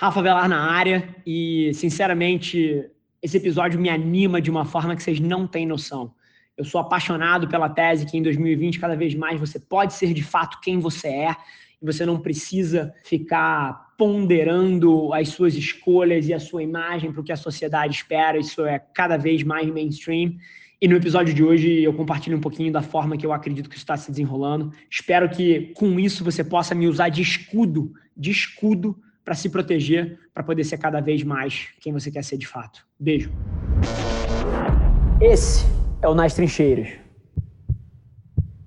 Rafa Velar na área e, sinceramente, esse episódio me anima de uma forma que vocês não têm noção. Eu sou apaixonado pela tese que em 2020 cada vez mais você pode ser de fato quem você é e você não precisa ficar ponderando as suas escolhas e a sua imagem para o que a sociedade espera. Isso é cada vez mais mainstream. E no episódio de hoje eu compartilho um pouquinho da forma que eu acredito que isso está se desenrolando. Espero que com isso você possa me usar de escudo, de escudo para se proteger, para poder ser cada vez mais quem você quer ser de fato. Beijo. Esse é o Nas Trincheiras.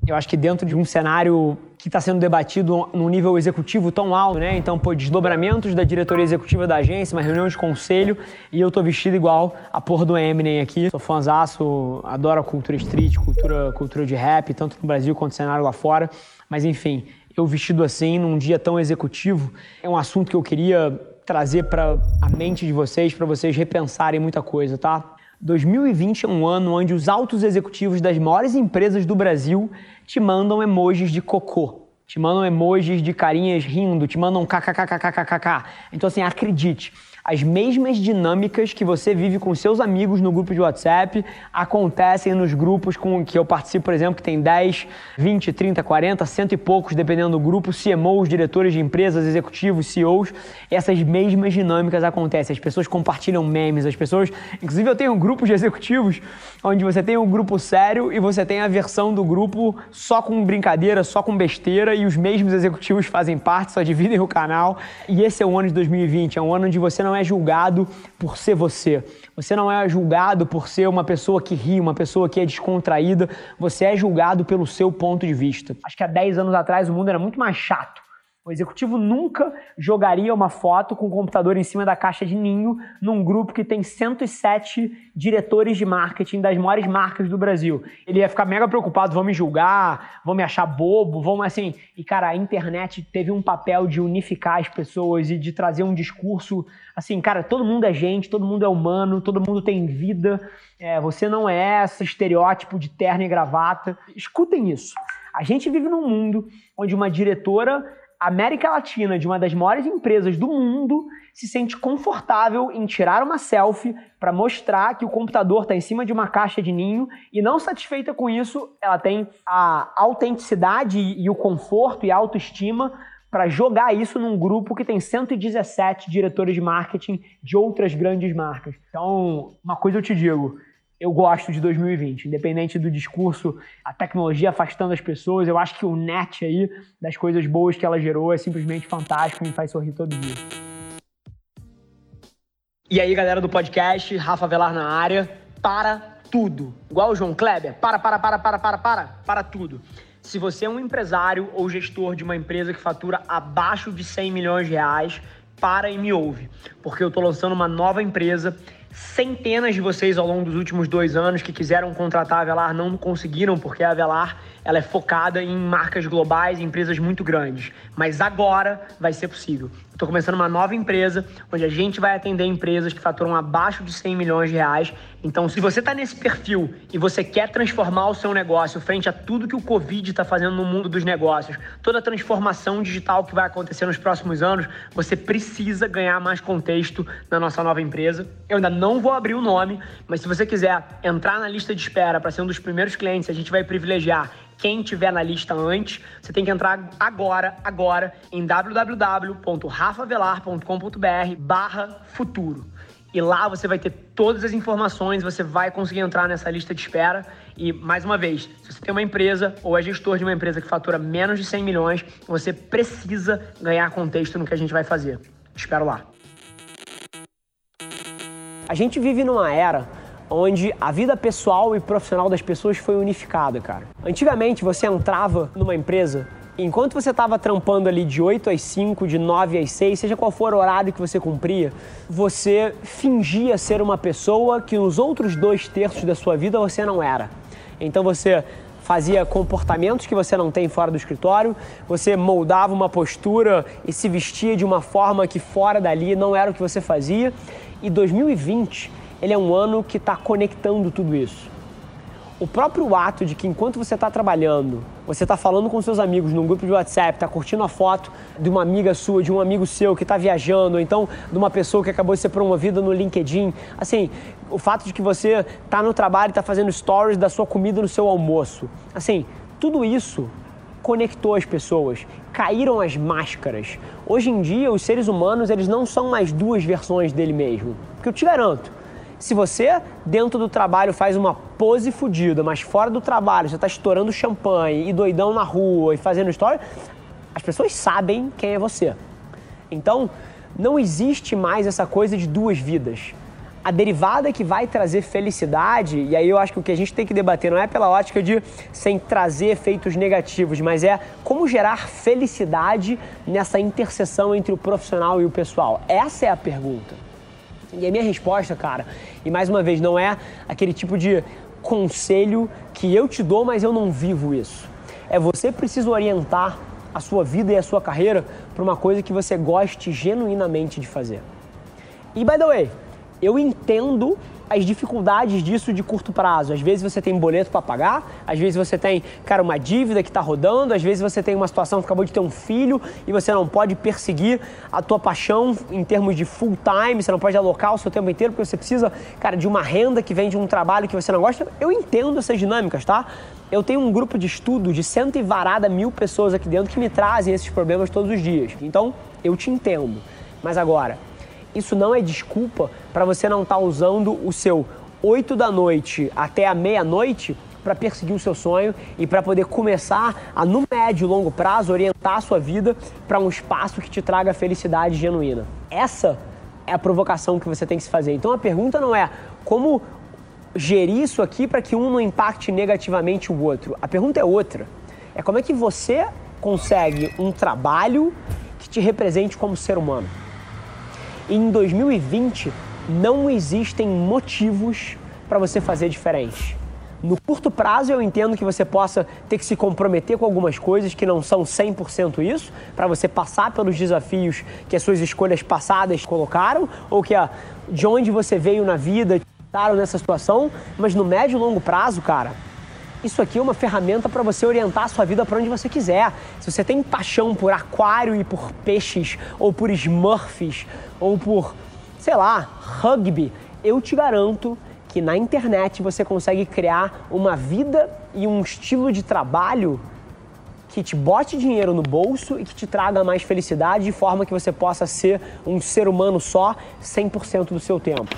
Eu acho que dentro de um cenário que está sendo debatido num nível executivo tão alto, né? Então, pô, desdobramentos da diretoria executiva da agência, uma reunião de conselho e eu tô vestido igual a porra do Eminem aqui. Sou fãzaço, adoro a cultura street, cultura, cultura de rap, tanto no Brasil quanto no cenário lá fora. Mas, enfim, eu vestido assim num dia tão executivo é um assunto que eu queria trazer para a mente de vocês, para vocês repensarem muita coisa, tá? 2020 é um ano onde os altos executivos das maiores empresas do Brasil te mandam emojis de cocô, te mandam emojis de carinhas rindo, te mandam kkkkkkk. Então, assim, acredite as mesmas dinâmicas que você vive com seus amigos no grupo de WhatsApp acontecem nos grupos com que eu participo, por exemplo, que tem 10, 20, 30, 40, cento e poucos, dependendo do grupo, CMOs, diretores de empresas, executivos, CEOs. Essas mesmas dinâmicas acontecem. As pessoas compartilham memes, as pessoas. Inclusive, eu tenho um grupo de executivos onde você tem um grupo sério e você tem a versão do grupo só com brincadeira, só com besteira, e os mesmos executivos fazem parte, só dividem o canal. E esse é o ano de 2020, é um ano onde você não não é julgado por ser você. Você não é julgado por ser uma pessoa que ri, uma pessoa que é descontraída. Você é julgado pelo seu ponto de vista. Acho que há 10 anos atrás o mundo era muito mais chato. O executivo nunca jogaria uma foto com o computador em cima da caixa de ninho num grupo que tem 107 diretores de marketing das maiores marcas do Brasil. Ele ia ficar mega preocupado, vão me julgar, vão me achar bobo, vão assim. E cara, a internet teve um papel de unificar as pessoas e de trazer um discurso assim, cara, todo mundo é gente, todo mundo é humano, todo mundo tem vida. É, você não é esse estereótipo de terno e gravata. Escutem isso. A gente vive num mundo onde uma diretora América Latina, de uma das maiores empresas do mundo, se sente confortável em tirar uma selfie para mostrar que o computador está em cima de uma caixa de ninho e não satisfeita com isso, ela tem a autenticidade e o conforto e a autoestima para jogar isso num grupo que tem 117 diretores de marketing de outras grandes marcas. Então, uma coisa eu te digo, eu gosto de 2020, independente do discurso, a tecnologia afastando as pessoas, eu acho que o net aí, das coisas boas que ela gerou, é simplesmente fantástico e me faz sorrir todo dia. E aí, galera do podcast, Rafa Velar na área, para tudo. Igual o João Kleber, para, para, para, para, para, para, para tudo. Se você é um empresário ou gestor de uma empresa que fatura abaixo de 100 milhões de reais, para e me ouve, porque eu estou lançando uma nova empresa Centenas de vocês ao longo dos últimos dois anos que quiseram contratar a Avelar não conseguiram, porque a Avelar ela é focada em marcas globais, em empresas muito grandes. Mas agora vai ser possível. Estou começando uma nova empresa, onde a gente vai atender empresas que faturam abaixo de 100 milhões de reais. Então, se você está nesse perfil e você quer transformar o seu negócio frente a tudo que o Covid está fazendo no mundo dos negócios, toda a transformação digital que vai acontecer nos próximos anos, você precisa ganhar mais contexto na nossa nova empresa. Eu ainda não vou abrir o nome, mas se você quiser entrar na lista de espera para ser um dos primeiros clientes, a gente vai privilegiar quem tiver na lista antes, você tem que entrar agora, agora, em www.rafavelar.com.br barra futuro. E lá você vai ter todas as informações, você vai conseguir entrar nessa lista de espera. E, mais uma vez, se você tem uma empresa ou é gestor de uma empresa que fatura menos de 100 milhões, você precisa ganhar contexto no que a gente vai fazer. espero lá. A gente vive numa era onde a vida pessoal e profissional das pessoas foi unificada, cara. Antigamente você entrava numa empresa enquanto você estava trampando ali de 8 às 5, de 9 às 6, seja qual for o horário que você cumpria, você fingia ser uma pessoa que nos outros dois terços da sua vida você não era. Então você fazia comportamentos que você não tem fora do escritório, você moldava uma postura e se vestia de uma forma que fora dali não era o que você fazia. E 2020 ele é um ano que está conectando tudo isso. O próprio ato de que enquanto você está trabalhando, você está falando com seus amigos num grupo de WhatsApp, está curtindo a foto de uma amiga sua, de um amigo seu que está viajando, ou então de uma pessoa que acabou de ser promovida no LinkedIn. Assim, o fato de que você está no trabalho e está fazendo stories da sua comida no seu almoço. Assim, tudo isso conectou as pessoas, caíram as máscaras. Hoje em dia, os seres humanos eles não são mais duas versões dele mesmo. Porque eu te garanto, se você, dentro do trabalho, faz uma pose fodida, mas fora do trabalho você está estourando champanhe e doidão na rua e fazendo história, as pessoas sabem quem é você. Então, não existe mais essa coisa de duas vidas. A derivada que vai trazer felicidade, e aí eu acho que o que a gente tem que debater não é pela ótica de sem trazer efeitos negativos, mas é como gerar felicidade nessa interseção entre o profissional e o pessoal. Essa é a pergunta. E a minha resposta, cara, e mais uma vez, não é aquele tipo de conselho que eu te dou, mas eu não vivo isso. É você precisa orientar a sua vida e a sua carreira para uma coisa que você goste genuinamente de fazer. E by the way, eu entendo as dificuldades disso de curto prazo. Às vezes você tem boleto para pagar, às vezes você tem, cara, uma dívida que está rodando, às vezes você tem uma situação que acabou de ter um filho e você não pode perseguir a tua paixão em termos de full time, você não pode alocar o seu tempo inteiro porque você precisa, cara, de uma renda que vem de um trabalho que você não gosta. Eu entendo essas dinâmicas, tá? Eu tenho um grupo de estudo de cento e varada mil pessoas aqui dentro que me trazem esses problemas todos os dias. Então, eu te entendo. Mas agora, isso não é desculpa para você não estar tá usando o seu 8 da noite até a meia-noite para perseguir o seu sonho e para poder começar a, no médio e longo prazo, orientar a sua vida para um espaço que te traga felicidade genuína. Essa é a provocação que você tem que se fazer. Então a pergunta não é como gerir isso aqui para que um não impacte negativamente o outro. A pergunta é outra. É como é que você consegue um trabalho que te represente como ser humano. Em 2020 não existem motivos para você fazer diferente. No curto prazo, eu entendo que você possa ter que se comprometer com algumas coisas que não são 100% isso, para você passar pelos desafios que as suas escolhas passadas colocaram, ou que a, de onde você veio na vida estaram nessa situação, mas no médio e longo prazo, cara, isso aqui é uma ferramenta para você orientar a sua vida para onde você quiser. Se você tem paixão por aquário e por peixes, ou por smurfs, ou por, sei lá, rugby, eu te garanto que na internet você consegue criar uma vida e um estilo de trabalho que te bote dinheiro no bolso e que te traga mais felicidade de forma que você possa ser um ser humano só 100% do seu tempo.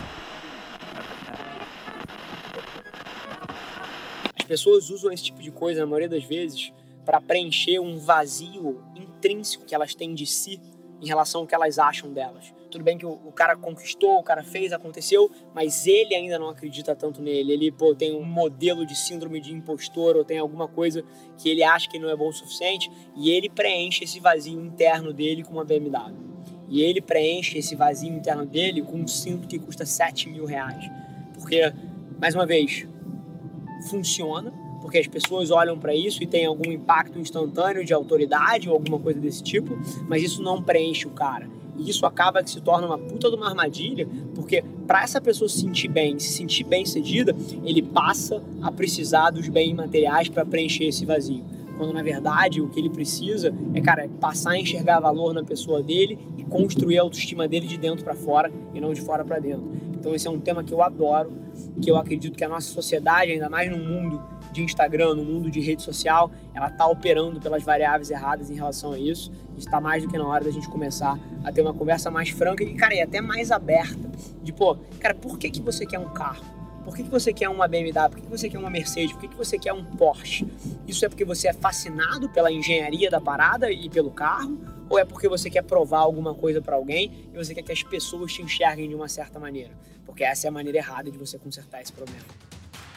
Pessoas usam esse tipo de coisa, na maioria das vezes, para preencher um vazio intrínseco que elas têm de si em relação ao que elas acham delas. Tudo bem que o, cara conquistou, o cara fez, aconteceu, mas ele ainda não acredita tanto nele. Ele pô, tem um modelo de síndrome de impostor ou tem alguma coisa que ele acha que não é bom o suficiente e ele preenche esse vazio interno dele com uma BMW. E ele preenche esse vazio interno dele com um cinto que custa 7 mil reais. Porque, mais uma vez, funciona, porque as pessoas olham para isso e tem algum impacto instantâneo de autoridade ou alguma coisa desse tipo, mas isso não preenche o cara. E isso acaba que se torna uma puta de uma armadilha, porque para essa pessoa se sentir bem, se sentir bem cedida, ele passa a precisar dos bens materiais para preencher esse vazio. Quando na verdade o que ele precisa é, cara, passar a enxergar valor na pessoa dele e construir a autoestima dele de dentro para fora e não de fora para dentro. Então esse é um tema que eu adoro, que eu acredito que a nossa sociedade, ainda mais no mundo de Instagram, no mundo de rede social, ela está operando pelas variáveis erradas em relação a isso. Está mais do que na hora da gente começar a ter uma conversa mais franca e, cara, e até mais aberta. De, pô, cara, por que, que você quer um carro? Por que, que você quer uma BMW? Por que, que você quer uma Mercedes? Por que, que você quer um Porsche? Isso é porque você é fascinado pela engenharia da parada e pelo carro? Ou é porque você quer provar alguma coisa para alguém e você quer que as pessoas te enxerguem de uma certa maneira? Porque essa é a maneira errada de você consertar esse problema.